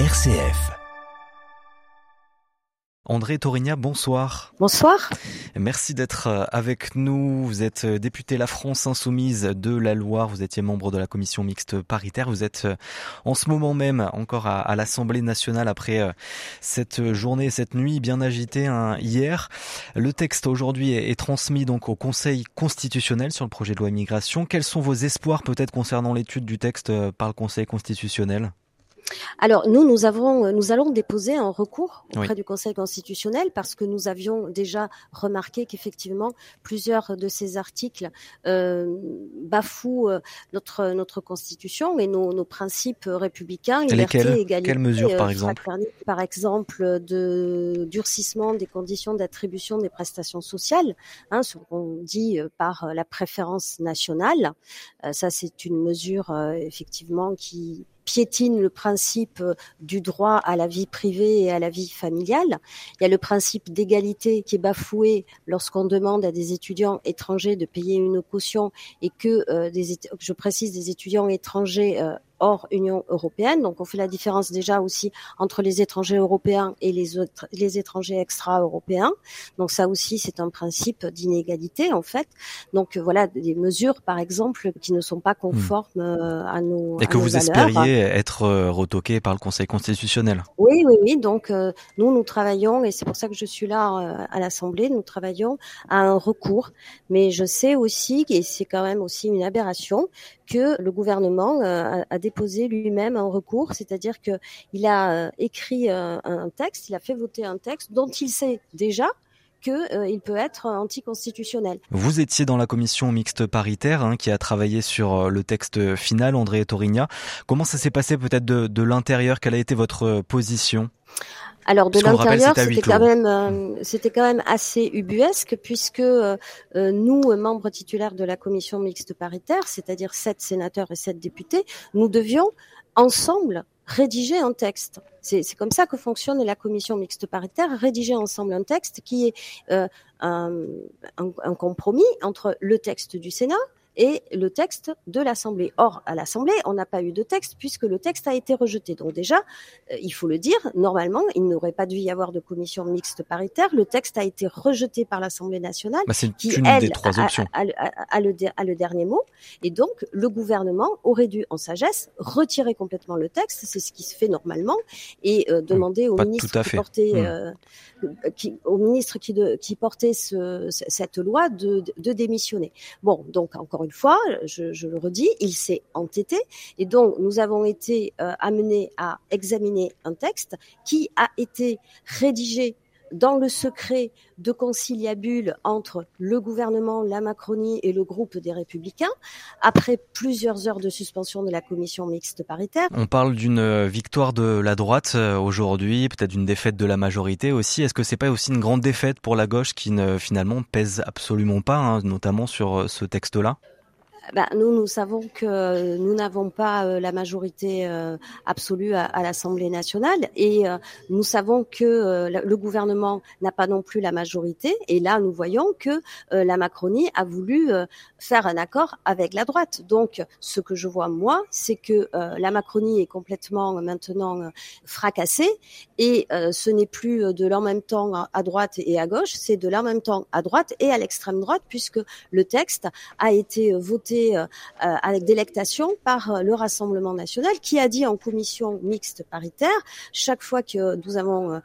RCF. André Torigna, bonsoir. Bonsoir. Merci d'être euh, avec nous. Vous êtes euh, député La France Insoumise de la Loire. Vous étiez membre de la commission mixte paritaire. Vous êtes euh, en ce moment même encore à, l'Assemblée nationale après cette journée, cette nuit bien agitée hein, hier. Le texte aujourd'hui est, transmis donc au Conseil constitutionnel sur le projet de loi immigration. Quels sont vos espoirs peut-être concernant l'étude du texte par le Conseil constitutionnel? Alors nous, nous avons, nous allons déposer un recours auprès du Conseil constitutionnel parce que nous avions déjà remarqué qu'effectivement plusieurs de ces articles euh, bafouent euh, notre notre constitution et nos, nos principes républicains, liberté, égalité, Quelles mesures, par euh, exemple Par exemple, de durcissement des conditions d'attribution des prestations sociales, hein, ce qu'on dit euh, par la préférence nationale. ça, c'est une mesure effectivement qui piétine le principe euh, du droit à la vie privée et à la vie familiale. Il y a le principe d'égalité qui est bafoué lorsqu'on demande à des étudiants étrangers de payer une caution et que euh, des, je précise des étudiants étrangers euh, hors Union européenne. Donc on fait la différence déjà aussi entre les étrangers européens et les autres, les étrangers extra-européens. Donc ça aussi c'est un principe d'inégalité en fait. Donc voilà des mesures par exemple qui ne sont pas conformes euh, à nos et que vous espériez être euh, retoquées par le Conseil constitutionnel. Oui oui oui. Donc euh, nous nous travaillons et c'est pour ça que je suis là à l'Assemblée. Nous travaillons à un recours, mais je sais aussi et c'est quand même aussi une aberration que le gouvernement a, a déposé lui-même un recours, c'est-à-dire que il a euh, écrit euh, un texte, il a fait voter un texte dont il sait déjà qu'il euh, peut être anticonstitutionnel. Vous étiez dans la commission mixte paritaire hein, qui a travaillé sur le texte final, André Torigna. Comment ça s'est passé peut-être de, de l'intérieur? Quelle a été votre position? Alors de l'intérieur, c'était quand même euh, c'était quand même assez ubuesque puisque euh, euh, nous, membres titulaires de la commission mixte paritaire, c'est-à-dire sept sénateurs et sept députés, nous devions ensemble rédiger un texte. C'est comme ça que fonctionne la commission mixte paritaire, rédiger ensemble un texte qui est un, un compromis entre le texte du Sénat, et le texte de l'Assemblée. Or, à l'Assemblée, on n'a pas eu de texte puisque le texte a été rejeté. Donc déjà, euh, il faut le dire, normalement, il n'aurait pas dû y avoir de commission mixte paritaire. Le texte a été rejeté par l'Assemblée nationale, bah, qui, elle, des trois options. A, le, a, le, dernier mot. Et donc, le gouvernement aurait dû, en sagesse, retirer complètement le texte. C'est ce qui se fait normalement et euh, demander au ministre qui portait, hmm. euh, qui, au ministre qui, de, qui portait ce, cette loi de, de démissionner. Bon, donc encore une fois, je, le redis, il s'est entêté et donc nous avons été euh, amenés à examiner un texte qui a été rédigé dans le secret de conciliabule entre le gouvernement, la Macronie et le groupe des Républicains, après plusieurs heures de suspension de la commission mixte paritaire. On parle d'une euh, victoire de la droite euh, aujourd'hui, peut-être d'une défaite de la majorité aussi. Est-ce que c'est pas aussi une grande défaite pour la gauche qui ne finalement pèse absolument pas, hein, notamment sur ce texte-là? Bah, nous, nous savons que nous n'avons pas euh, la majorité euh, absolue à, l'Assemblée nationale et euh, nous savons que le gouvernement n'a pas non plus la majorité. Et là, nous voyons que la Macronie a voulu faire un accord avec la droite. Donc, ce que je vois moi, c'est que la Macronie est complètement maintenant fracassée et ce n'est plus de l'en même temps à droite et à gauche, c'est de l'en même temps à droite et à l'extrême droite puisque le texte a été voté euh, euh, avec délectation par euh, le Rassemblement national qui a dit en commission mixte paritaire, chaque fois que nous avons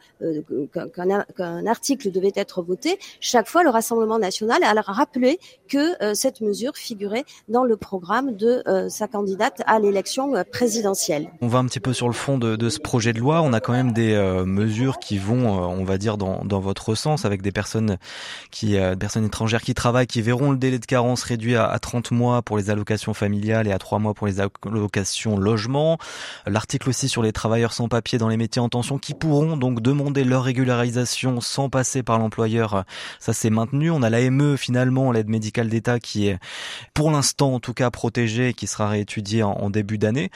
qu'un article devait être voté, chaque fois le Rassemblement national a rappelé que cette mesure figurait dans le programme de sa candidate à l'élection présidentielle. On va un petit peu sur le fond de, ce projet de loi. On a quand même des mesures qui vont, on va dire, dans, dans votre sens, avec des personnes qui, personnes étrangères qui travaillent, qui verront le délai de carence réduit à, à 30 mois pour les allocations familiales et à trois mois pour les allocations logement. L'article aussi sur les travailleurs sans papier dans les métiers en tension qui pourront donc demander leur régularisation sans passer par l'employeur. Ça c'est maintenu. On a l'AME finalement, l'aide médicale d'État qui est pour l'instant en tout cas protégée et qui sera réétudiée en début d'année.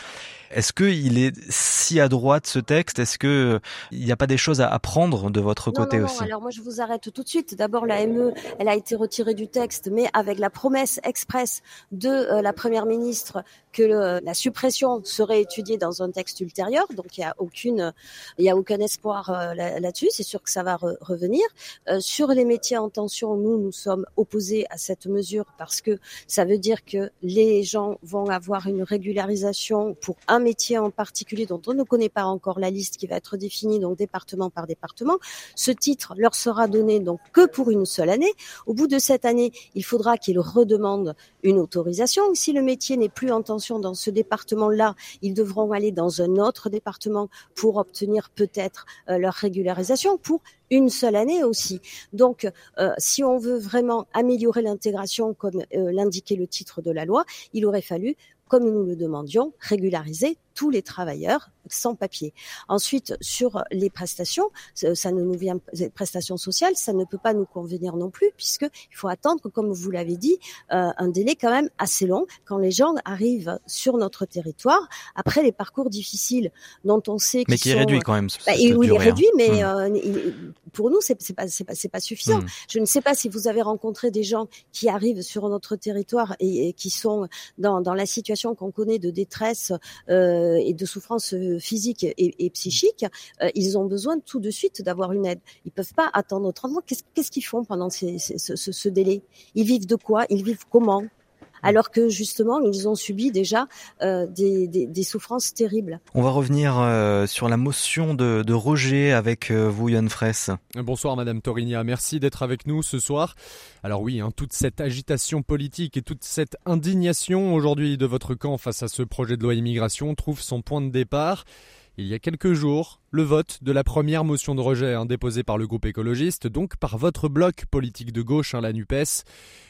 Est-ce qu'il est si à droite ce texte? Est-ce que il n'y a pas des choses à apprendre de votre côté non, aussi? Alors moi je vous arrête tout de suite. D'abord la ME, elle a été retirée du texte, mais avec la promesse expresse de euh, la première ministre que la suppression serait étudiée dans un texte ultérieur. Donc il n'y a aucune, il y a aucun espoir euh, là-dessus. C'est sûr que ça va revenir. Euh, sur les métiers en tension, nous nous sommes opposés à cette mesure parce que ça veut dire que les gens vont avoir une régularisation pour un métier en particulier dont on ne connaît pas encore la liste qui va être définie donc département par département. Ce titre leur sera donné donc que pour une seule année. Au bout de cette année, il faudra qu'ils redemandent une autorisation. Si le métier n'est plus en tension dans ce département-là, ils devront aller dans un autre département pour obtenir peut-être euh, leur régularisation pour une seule année aussi. Donc, euh, si on veut vraiment améliorer l'intégration, comme euh, l'indiquait le titre de la loi, il aurait fallu comme nous le demandions, régulariser tous les travailleurs sans papier. Ensuite, sur les prestations, ça ne nous vient les prestations sociales, ça ne peut pas nous convenir non plus puisque il faut attendre, comme vous l'avez dit, euh, un délai quand même assez long quand les gens arrivent sur notre territoire après les parcours difficiles dont on sait mais qui est réduit quand même. Bah, il est réduit, mais hmm. euh, pour nous c'est pas c'est pas c'est pas suffisant. Hmm. Je ne sais pas si vous avez rencontré des gens qui arrivent sur notre territoire et, qui sont dans dans la situation qu'on connaît de détresse euh, et de souffrance euh, physique et, psychique, euh, ils ont besoin tout de suite d'avoir une aide. Ils peuvent pas attendre 30 mois. Qu'est-ce qu'ils font pendant ce délai? Ils vivent de quoi? Ils vivent comment? Alors que justement ils ont subi déjà euh, des, des, souffrances terribles. On va revenir euh, sur la motion de, de rejet avec euh, vous Yann Fraisse. Bonsoir Madame Torigna, merci d'être avec nous ce soir. Alors oui, hein, toute cette agitation politique et toute cette indignation aujourd'hui de votre camp face à ce projet de loi immigration trouve son point de départ. Il y a quelques jours, le vote de la première motion de rejet hein, déposée par le groupe écologiste, donc par votre bloc politique de gauche, hein, la NUPES.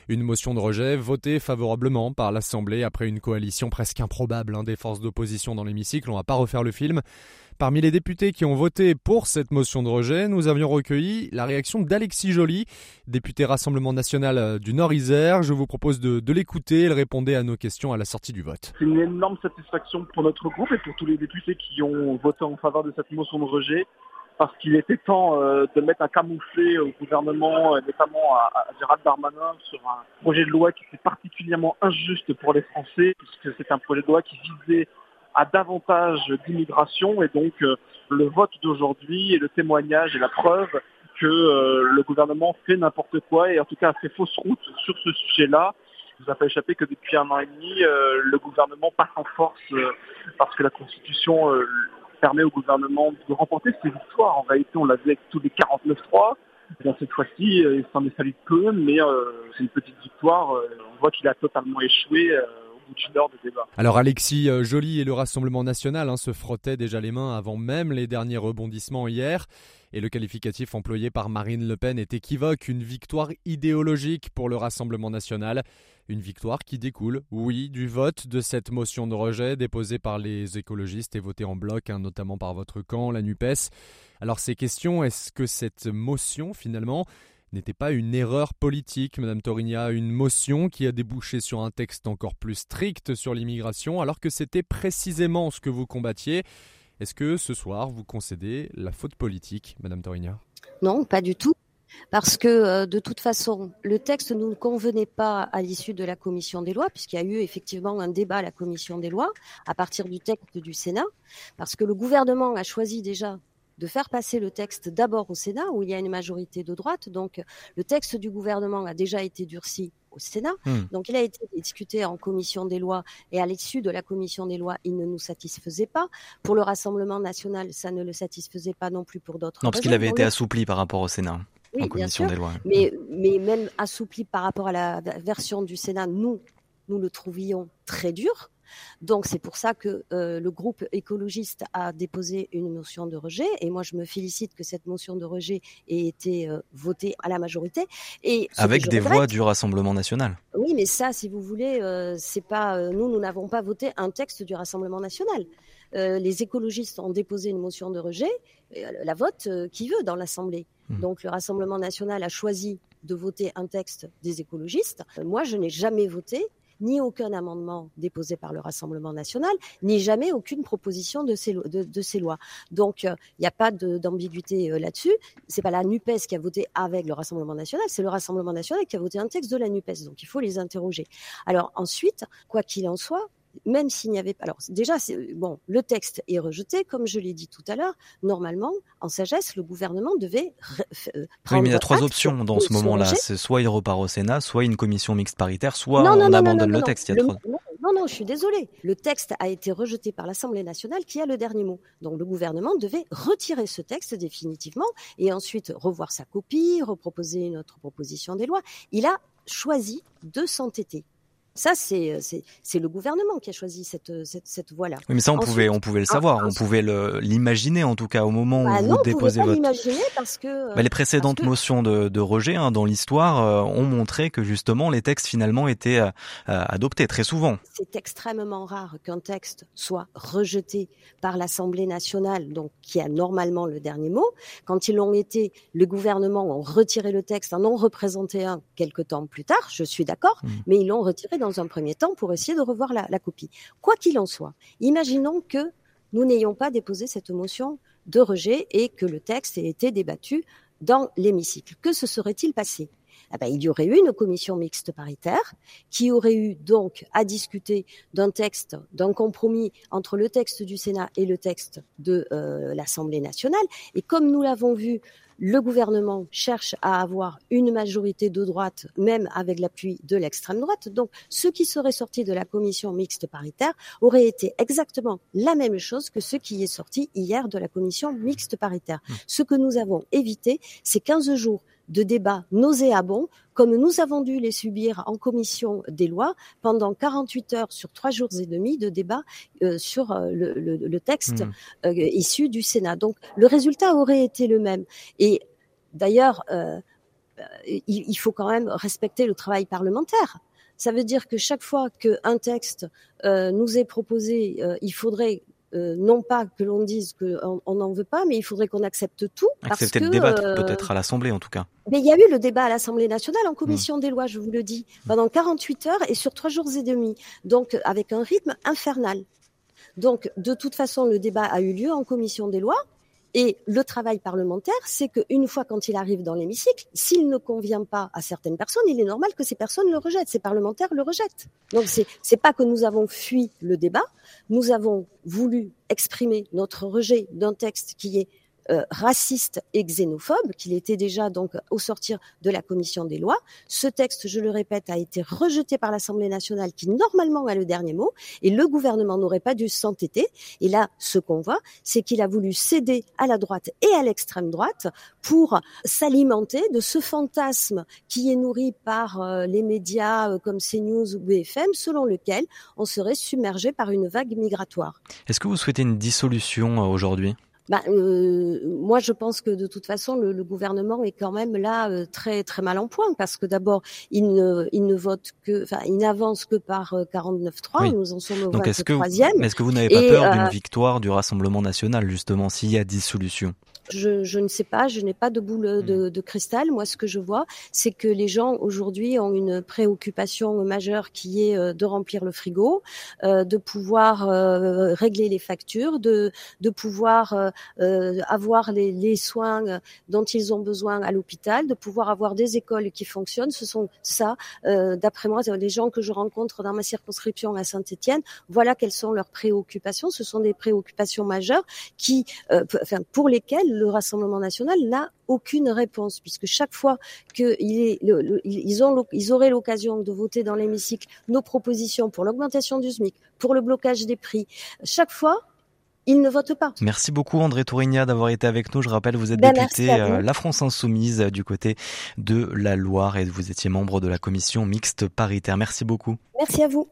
Une motion de rejet votée favorablement par l'Assemblée après une coalition presque improbable hein, des forces d'opposition dans l'hémicycle. On va pas refaire le film. Parmi les députés qui ont voté pour cette motion de rejet, nous avions recueilli la réaction d'Alexis Joly, député Rassemblement national euh, du Nord-Isère. Je vous propose de, de l'écouter. Elle répondait à nos questions à la sortie du vote. C'est une énorme satisfaction pour notre groupe et pour tous les députés qui ont voté en faveur de cette motion de rejet parce qu'il était temps euh, de mettre un camouflet au gouvernement, notamment à, Gérald Darmanin, sur un projet de loi qui était particulièrement injuste pour les Français, puisque c'est un projet de loi qui visait à davantage d'immigration et donc euh, le vote d'aujourd'hui est le témoignage et la preuve que euh, le gouvernement fait n'importe quoi et en tout cas fait fausse route sur ce sujet-là. Il vous a pas échappé que depuis un an et demi, euh, le gouvernement passe en force parce que la Constitution permet au gouvernement de remporter ses victoires. En réalité, on l'a vu avec tous les 49-3. cette fois-ci, il s'en est fallu peu, mais c'est une petite victoire. on voit qu'il a totalement échoué alors Alexis euh, Joly et le Rassemblement national hein, se frottaient déjà les mains avant même les derniers rebondissements hier. Et le qualificatif employé par Marine Le Pen est équivoque, une victoire idéologique pour le Rassemblement national. Une victoire qui découle, oui, du vote de cette motion de rejet déposée par les écologistes et votée en bloc, hein, notamment par votre camp, la NUPES. Alors ces questions, est-ce que cette motion, finalement, n'était pas une erreur politique, Madame Torigna, une motion qui a débouché sur un texte encore plus strict sur l'immigration, alors que c'était précisément ce que vous combattiez. Est-ce que ce soir, vous concédez la faute politique, Madame Torigna Non, pas du tout. Parce que euh, de toute façon, le texte ne convenait pas à l'issue de la commission des lois, puisqu'il y a eu effectivement un débat à la commission des lois à partir du texte du Sénat, parce que le gouvernement a choisi déjà de faire passer le texte d'abord au Sénat, où il y a une majorité de droite. Donc, le texte du gouvernement a déjà été durci au Sénat. Hmm. Donc, il a été discuté en commission des lois et à l'issue de la commission des lois, il ne nous satisfaisait pas. Pour le Rassemblement national, ça ne le satisfaisait pas non plus pour d'autres. Non, parce qu'il avait été assoupli par rapport au Sénat. en commission des lois. Mais, mais même assoupli par rapport à la version du Sénat, nous, nous le trouvions très dur. Donc c'est pour ça que euh, le groupe écologiste a déposé une motion de rejet et moi je me félicite que cette motion de rejet ait été euh, votée à la majorité et avec des voix du Rassemblement national. Oui, mais ça si vous voulez euh, c'est pas nous nous n'avons pas voté un texte du Rassemblement national. les écologistes ont déposé une motion de rejet, la vote qui veut dans l'Assemblée. Hmm. Donc le Rassemblement national a choisi de voter un texte des écologistes. Moi, je n'ai jamais voté ni aucun amendement déposé par le Rassemblement national, ni jamais aucune proposition de ces, lois. Donc, il n'y a pas d'ambiguïté là-dessus. C'est pas la Nupes qui a voté avec le Rassemblement national, c'est le Rassemblement national qui a voté un texte de la Nupes. Donc, il faut les interroger. Alors ensuite, quoi qu'il en soit, même s'il n'y avait pas. Alors déjà, bon, le texte est rejeté, comme je l'ai dit tout à l'heure. Normalement, en sagesse, le gouvernement devait euh, prendre. Oui, mais il y a trois options dans ce moment-là. C'est soit il repart au Sénat, soit une commission mixte paritaire, soit on abandonne le texte. Non, non, je suis désolée. Le texte a été rejeté par l'Assemblée nationale qui a le dernier mot. Donc le gouvernement devait retirer ce texte définitivement et ensuite revoir sa copie, reproposer une autre proposition des lois. Il a choisi de s'entêter. Ça, c'est c'est le gouvernement qui a choisi cette cette, cette voie-là. Oui, mais ça, on pouvait on pouvait le savoir, on pouvait l'imaginer en tout cas au moment bah où vous déposez votre. l'imaginer parce que. Bah, les précédentes motions de, de rejet hein, dans l'histoire euh, ont montré que justement les textes finalement étaient euh, adoptés très souvent. C'est extrêmement rare qu'un texte soit rejeté par l'Assemblée nationale, donc qui a normalement le dernier mot. Quand ils l'ont été, le gouvernement a retiré le texte, en ont représenté un quelque temps plus tard. Je suis d'accord, mmh. mais ils l'ont retiré dans un premier temps pour essayer de revoir la, copie. Quoi qu'il en soit, imaginons que nous n'ayons pas déposé cette motion de rejet et que le texte ait été débattu dans l'hémicycle. Que se serait-il passé? Eh ben, il y aurait eu une commission mixte paritaire qui aurait eu donc à discuter d'un texte, d'un compromis entre le texte du Sénat et le texte de euh, l'Assemblée nationale. Et comme nous l'avons vu, le gouvernement cherche à avoir une majorité de droite, même avec l'appui de l'extrême droite. Donc, ce qui serait sorti de la commission mixte paritaire aurait été exactement la même chose que ce qui est sorti hier de la commission mixte paritaire. Mmh. Ce que nous avons évité, c'est 15 jours de débats nauséabonds, comme nous avons dû les subir en commission des lois pendant 48 heures sur trois jours et demi de débats euh, sur euh, le, texte mmh. euh, issu du Sénat. Donc le résultat aurait été le même. Et d'ailleurs, il, faut quand même respecter le travail parlementaire. Ça veut dire que chaque fois qu'un texte nous est proposé, il faudrait euh, non pas que l'on dise qu'on n'en veut pas, mais il faudrait qu'on accepte tout. Accepter de débattre euh, peut-être à l'Assemblée en tout cas. Mais il y a eu le débat à l'Assemblée nationale en commission hmm. des lois, je vous le dis, pendant 48 heures et sur trois jours et demi, donc avec un rythme infernal. Donc de toute façon, le débat a eu lieu en commission des lois. Et le travail parlementaire, c'est qu'une fois quand il arrive dans l'hémicycle, s'il ne convient pas à certaines personnes, il est normal que ces personnes le rejettent, ces parlementaires le rejettent. Donc c'est pas que nous avons fui le débat, nous avons voulu exprimer notre rejet d'un texte qui est euh, raciste et xénophobe, qu'il était déjà donc au sortir de la commission des lois. Ce texte, je le répète, a été rejeté par l'Assemblée nationale, qui normalement a le dernier mot, et le gouvernement n'aurait pas dû s'entêter. Et là, ce qu'on voit, c'est qu'il a voulu céder à la droite et à l'extrême droite pour s'alimenter de ce fantasme qui est nourri par euh, les médias euh, comme CNews ou BFM, selon lequel on serait submergé par une vague migratoire. Est-ce que vous souhaitez une dissolution aujourd'hui? Bah, euh, moi, je pense que de toute façon, le, le gouvernement est quand même là euh, très très mal en point parce que d'abord, il ne il ne vote que, enfin, il n'avance que par 49-3. Euh, Nous en sommes au Donc est-ce que, est-ce que vous n'avez pas peur d'une euh, victoire du Rassemblement national justement s'il y a dissolution? Je, je, ne sais pas, je n'ai pas de boule de, mmh. de, cristal. Moi, ce que je vois, c'est que les gens aujourd'hui ont une préoccupation majeure qui est euh, de remplir le frigo, euh, de pouvoir euh, régler les factures, de, de pouvoir euh, avoir les, les, soins dont ils ont besoin à l'hôpital, de pouvoir avoir des écoles qui fonctionnent. Ce sont ça, d'après moi, les gens que je rencontre dans ma circonscription à Saint-Étienne, voilà quelles sont leurs préoccupations. Ce sont des préoccupations majeures qui, enfin, pour lesquelles le Rassemblement national n'a aucune réponse, puisque chaque fois qu'ils ils, auraient l'occasion de voter dans l'hémicycle nos propositions pour l'augmentation du SMIC, pour le blocage des prix, chaque fois, ils ne votent pas. Merci beaucoup André Tourigna d'avoir été avec nous. Je rappelle, vous êtes ben, député euh, La France Insoumise euh, du côté de la Loire et vous étiez membre de la commission mixte paritaire. Merci beaucoup. Merci à vous.